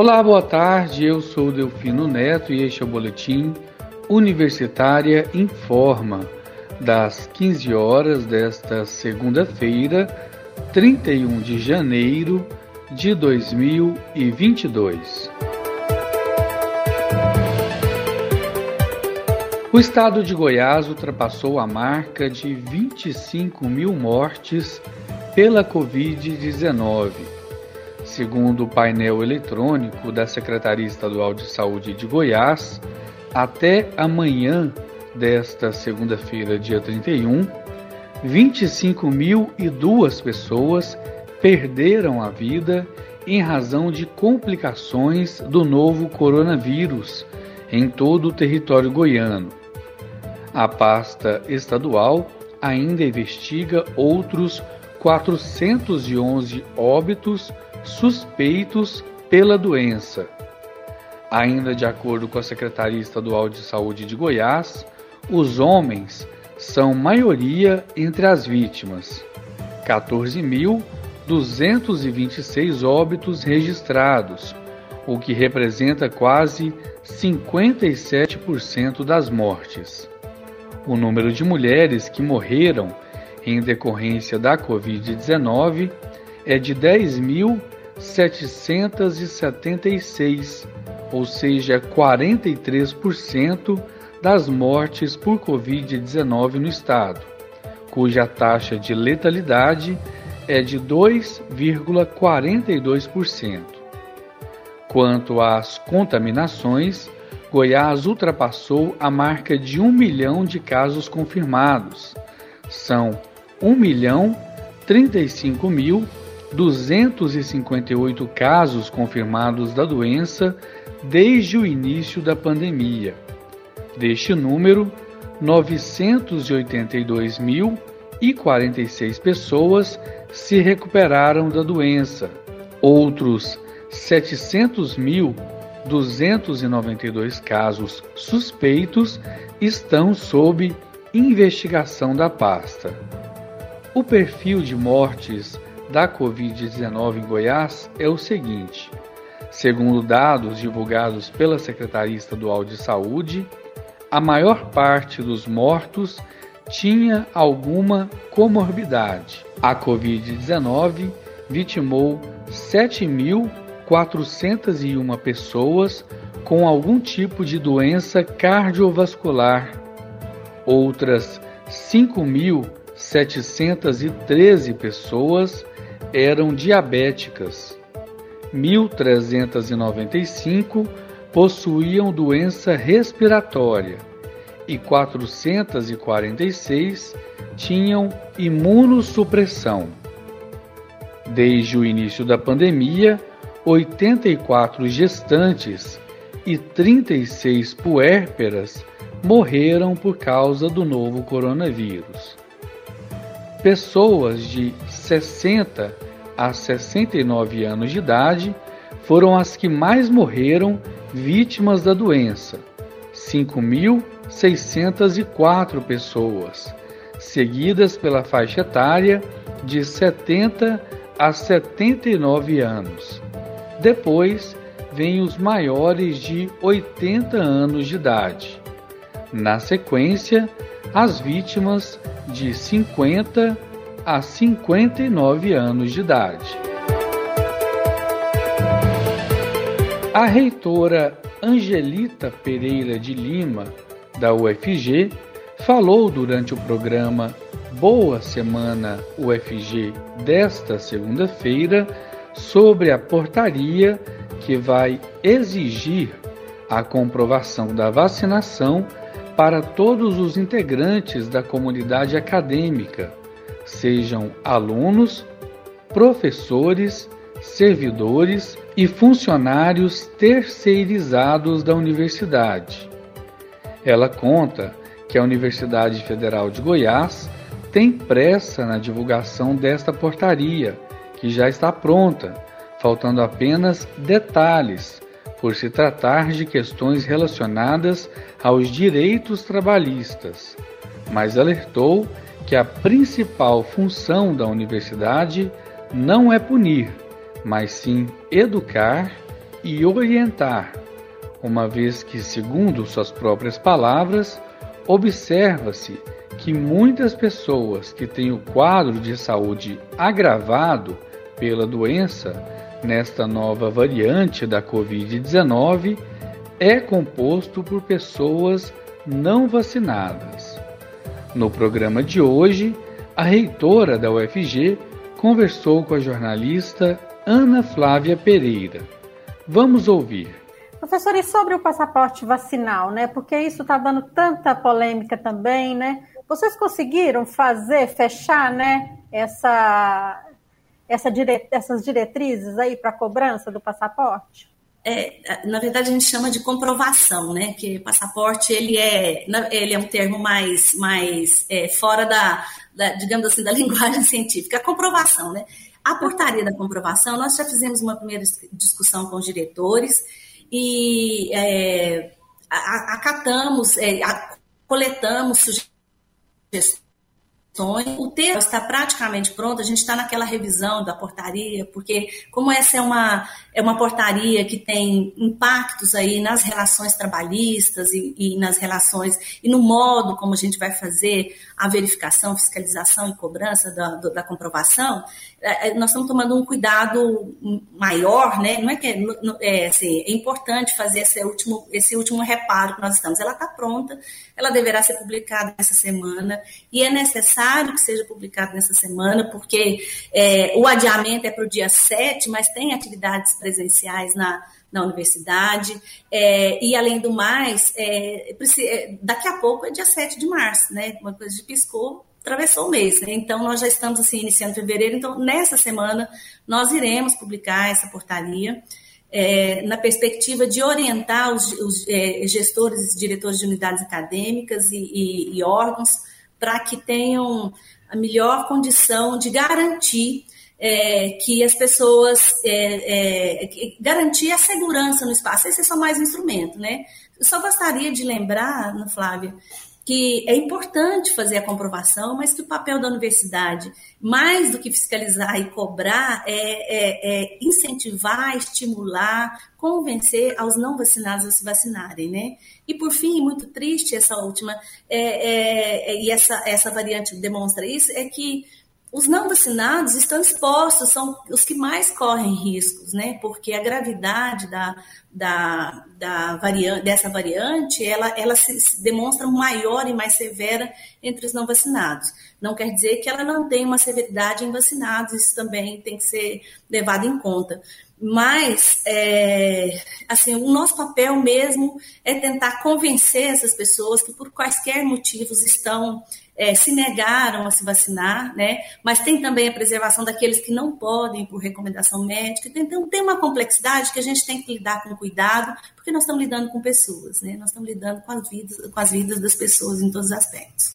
Olá, boa tarde. Eu sou Delfino Neto e este é o boletim Universitária Informa das 15 horas desta segunda-feira, 31 de janeiro de 2022. O estado de Goiás ultrapassou a marca de 25 mil mortes pela Covid-19. Segundo o painel eletrônico da Secretaria Estadual de Saúde de Goiás, até amanhã desta segunda-feira, dia 31, 25.002 pessoas perderam a vida em razão de complicações do novo coronavírus em todo o território goiano. A pasta estadual ainda investiga outros 411 óbitos suspeitos pela doença. Ainda de acordo com a Secretaria Estadual de Saúde de Goiás, os homens são maioria entre as vítimas. 14.226 óbitos registrados, o que representa quase 57% das mortes. O número de mulheres que morreram em decorrência da Covid-19 é de 10.776, ou seja, 43% das mortes por Covid-19 no estado, cuja taxa de letalidade é de 2,42%. Quanto às contaminações, Goiás ultrapassou a marca de 1 milhão de casos confirmados. São 1 milhão 35 mil 258 casos confirmados da doença desde o início da pandemia. Deste número, 982.046 pessoas se recuperaram da doença. Outros 700.292 casos suspeitos estão sob investigação da pasta. O perfil de mortes da Covid-19 em Goiás é o seguinte: segundo dados divulgados pela Secretaria Estadual de Saúde, a maior parte dos mortos tinha alguma comorbidade. A Covid-19 vitimou 7.401 pessoas com algum tipo de doença cardiovascular. Outras 5.713 pessoas eram diabéticas. 1.395 possuíam doença respiratória e 446 tinham imunossupressão. Desde o início da pandemia, 84 gestantes e 36 puérperas morreram por causa do novo coronavírus. Pessoas de 60 a 69 anos de idade foram as que mais morreram vítimas da doença, 5.604 pessoas, seguidas pela faixa etária de 70 a 79 anos. Depois vêm os maiores de 80 anos de idade. Na sequência, as vítimas de 50 a 59 anos de idade. A reitora Angelita Pereira de Lima, da UFG, falou durante o programa Boa Semana UFG desta segunda-feira sobre a portaria que vai exigir a comprovação da vacinação para todos os integrantes da comunidade acadêmica, sejam alunos, professores, servidores e funcionários terceirizados da universidade. Ela conta que a Universidade Federal de Goiás tem pressa na divulgação desta portaria, que já está pronta, faltando apenas detalhes por se tratar de questões relacionadas aos direitos trabalhistas, mas alertou que a principal função da universidade não é punir, mas sim educar e orientar, uma vez que, segundo suas próprias palavras, observa-se que muitas pessoas que têm o quadro de saúde agravado pela doença nesta nova variante da Covid-19 é composto por pessoas não vacinadas. No programa de hoje, a reitora da UFG conversou com a jornalista Ana Flávia Pereira. Vamos ouvir. Professor, e sobre o passaporte vacinal, né? Porque isso está dando tanta polêmica também, né? Vocês conseguiram fazer, fechar, né? Essa, essa dire... essas diretrizes aí para cobrança do passaporte? É, na verdade a gente chama de comprovação, né? Que passaporte ele é, ele é um termo mais, mais é, fora da, da, digamos assim, da linguagem científica. A comprovação, né? A portaria da comprovação, nós já fizemos uma primeira discussão com os diretores e é, acatamos, é, coletamos sugestões o texto está praticamente pronto, a gente está naquela revisão da portaria, porque como essa é uma, é uma portaria que tem impactos aí nas relações trabalhistas e, e nas relações e no modo como a gente vai fazer a verificação, fiscalização e cobrança da, da comprovação, é, é, nós estamos tomando um cuidado maior, né? Não é que é, é, assim, é importante fazer esse último, esse último reparo que nós estamos. Ela está pronta, ela deverá ser publicada essa semana e é necessário que seja publicada nessa semana, porque é, o adiamento é para o dia 7, mas tem atividades presenciais na, na universidade. É, e, além do mais, é, é daqui a pouco é dia 7 de março, né? Uma coisa de piscou, atravessou o mês, né? Então, nós já estamos assim iniciando fevereiro, então nessa semana nós iremos publicar essa portaria. É, na perspectiva de orientar os, os é, gestores e diretores de unidades acadêmicas e, e, e órgãos para que tenham a melhor condição de garantir é, que as pessoas é, é, garantir a segurança no espaço. Esse é só mais um instrumento, né? Eu só gostaria de lembrar, Flávia, que é importante fazer a comprovação, mas que o papel da universidade, mais do que fiscalizar e cobrar, é, é, é incentivar, estimular, convencer aos não vacinados a se vacinarem, né? E por fim, muito triste essa última, é, é, é, e essa, essa variante demonstra isso, é que os não vacinados estão expostos, são os que mais correm riscos, né? Porque a gravidade da, da, da variante, dessa variante, ela, ela se, se demonstra maior e mais severa entre os não vacinados. Não quer dizer que ela não tem uma severidade em vacinados, isso também tem que ser levado em conta. Mas, é, assim, o nosso papel mesmo é tentar convencer essas pessoas que, por quaisquer motivos, estão é, se negaram a se vacinar, né? Mas tem também a preservação daqueles que não podem por recomendação médica. Então tem uma complexidade que a gente tem que lidar com cuidado, porque nós estamos lidando com pessoas, né? Nós estamos lidando com as vidas, com as vidas das pessoas em todos os aspectos.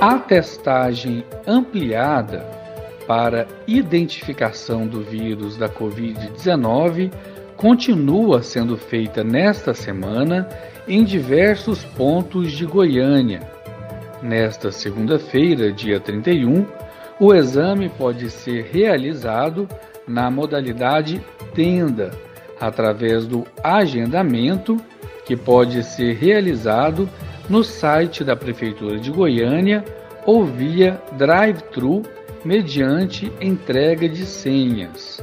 A testagem ampliada para identificação do vírus da Covid-19 continua sendo feita nesta semana em diversos pontos de Goiânia. Nesta segunda-feira, dia 31, o exame pode ser realizado na modalidade tenda, através do agendamento, que pode ser realizado no site da Prefeitura de Goiânia ou via drive-thru mediante entrega de senhas.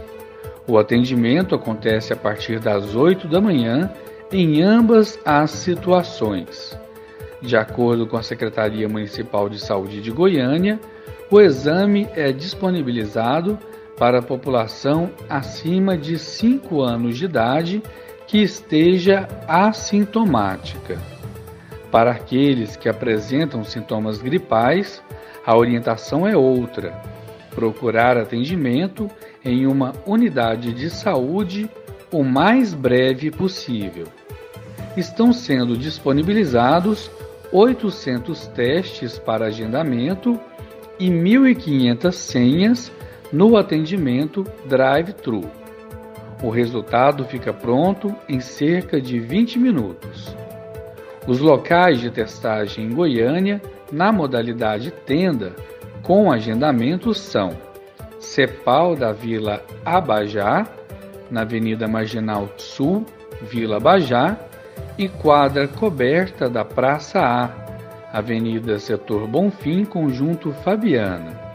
O atendimento acontece a partir das 8 da manhã em ambas as situações. De acordo com a Secretaria Municipal de Saúde de Goiânia, o exame é disponibilizado para a população acima de 5 anos de idade que esteja assintomática. Para aqueles que apresentam sintomas gripais, a orientação é outra: procurar atendimento em uma unidade de saúde o mais breve possível. Estão sendo disponibilizados 800 testes para agendamento e 1.500 senhas no atendimento drive-thru. O resultado fica pronto em cerca de 20 minutos. Os locais de testagem em Goiânia, na modalidade tenda, com agendamento, são Cepal da Vila Abajá, na Avenida Marginal Sul, Vila Bajá, e quadra coberta da Praça A, Avenida Setor Bonfim, Conjunto Fabiana.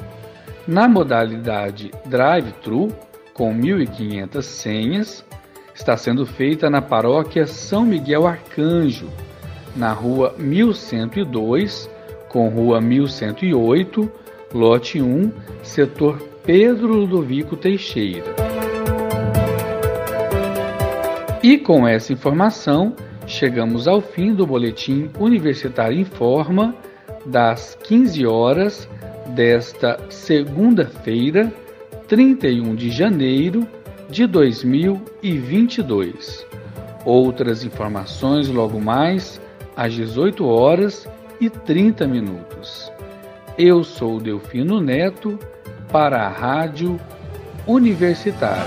Na modalidade Drive-Thru, com 1.500 senhas, está sendo feita na paróquia São Miguel Arcanjo, na rua 1102, com rua 1108, lote 1, setor Pedro Ludovico Teixeira. E com essa informação, chegamos ao fim do boletim Universitário Informa das 15 horas desta segunda-feira, 31 de janeiro de 2022. Outras informações logo mais às 18 horas e 30 minutos. Eu sou Delfino Neto para a Rádio Universitária.